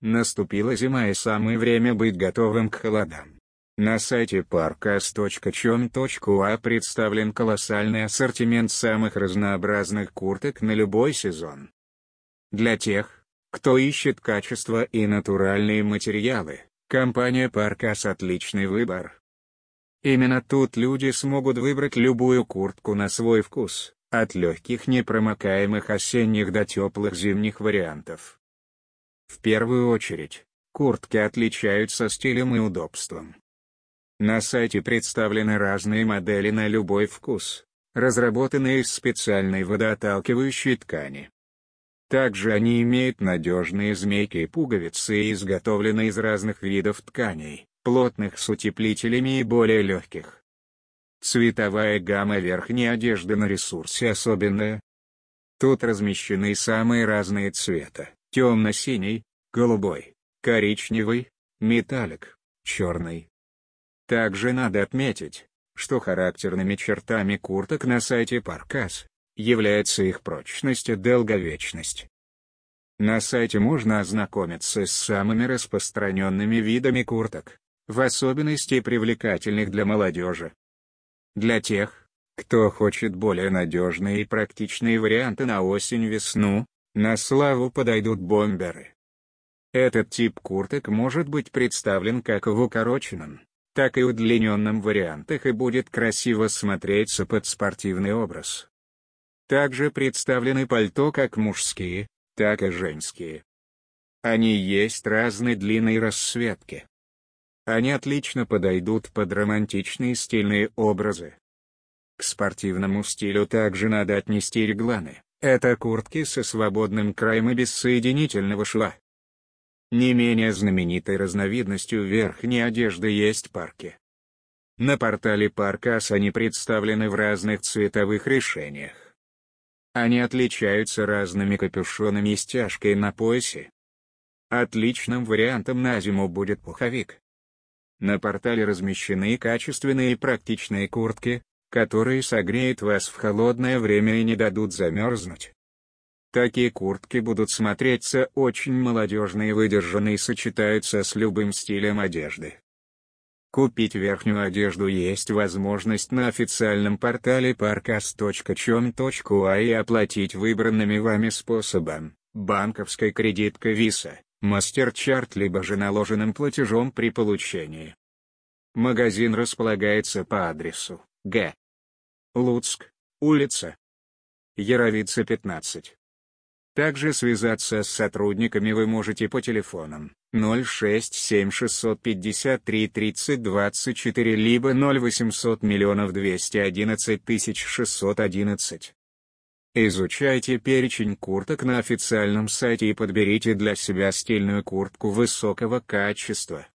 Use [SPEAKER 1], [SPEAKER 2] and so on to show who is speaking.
[SPEAKER 1] Наступила зима и самое время быть готовым к холодам. На сайте parkas.com.ua представлен колоссальный ассортимент самых разнообразных курток на любой сезон. Для тех, кто ищет качество и натуральные материалы, компания Parkas отличный выбор. Именно тут люди смогут выбрать любую куртку на свой вкус, от легких непромокаемых осенних до теплых зимних вариантов. В первую очередь, куртки отличаются стилем и удобством. На сайте представлены разные модели на любой вкус, разработанные из специальной водоотталкивающей ткани. Также они имеют надежные змейки и пуговицы и изготовлены из разных видов тканей, плотных с утеплителями и более легких. Цветовая гамма верхней одежды на ресурсе особенная. Тут размещены самые разные цвета, темно-синий, голубой, коричневый, металлик, черный. Также надо отметить, что характерными чертами курток на сайте Паркас является их прочность и долговечность. На сайте можно ознакомиться с самыми распространенными видами курток, в особенности привлекательных для молодежи. Для тех, кто хочет более надежные и практичные варианты на осень-весну, на славу подойдут бомберы. Этот тип курток может быть представлен как в укороченном, так и удлиненном вариантах и будет красиво смотреться под спортивный образ. Также представлены пальто как мужские, так и женские. Они есть разной длины и расцветки. Они отлично подойдут под романтичные стильные образы. К спортивному стилю также надо отнести регланы. Это куртки со свободным краем и без соединительного шва. Не менее знаменитой разновидностью верхней одежды есть парки. На портале Паркас они представлены в разных цветовых решениях. Они отличаются разными капюшонами и стяжкой на поясе. Отличным вариантом на зиму будет пуховик. На портале размещены качественные и практичные куртки, которые согреют вас в холодное время и не дадут замерзнуть. Такие куртки будут смотреться очень молодежно и выдержанно и сочетаются с любым стилем одежды. Купить верхнюю одежду есть возможность на официальном портале parkas.com.ua и оплатить выбранными вами способом, банковской кредиткой Visa, MasterCard либо же наложенным платежом при получении. Магазин располагается по адресу Г. Луцк, улица Яровица 15. Также связаться с сотрудниками вы можете по телефонам 067 653 30 24 либо 0800 миллионов 211 611. Изучайте перечень курток на официальном сайте и подберите для себя стильную куртку высокого качества.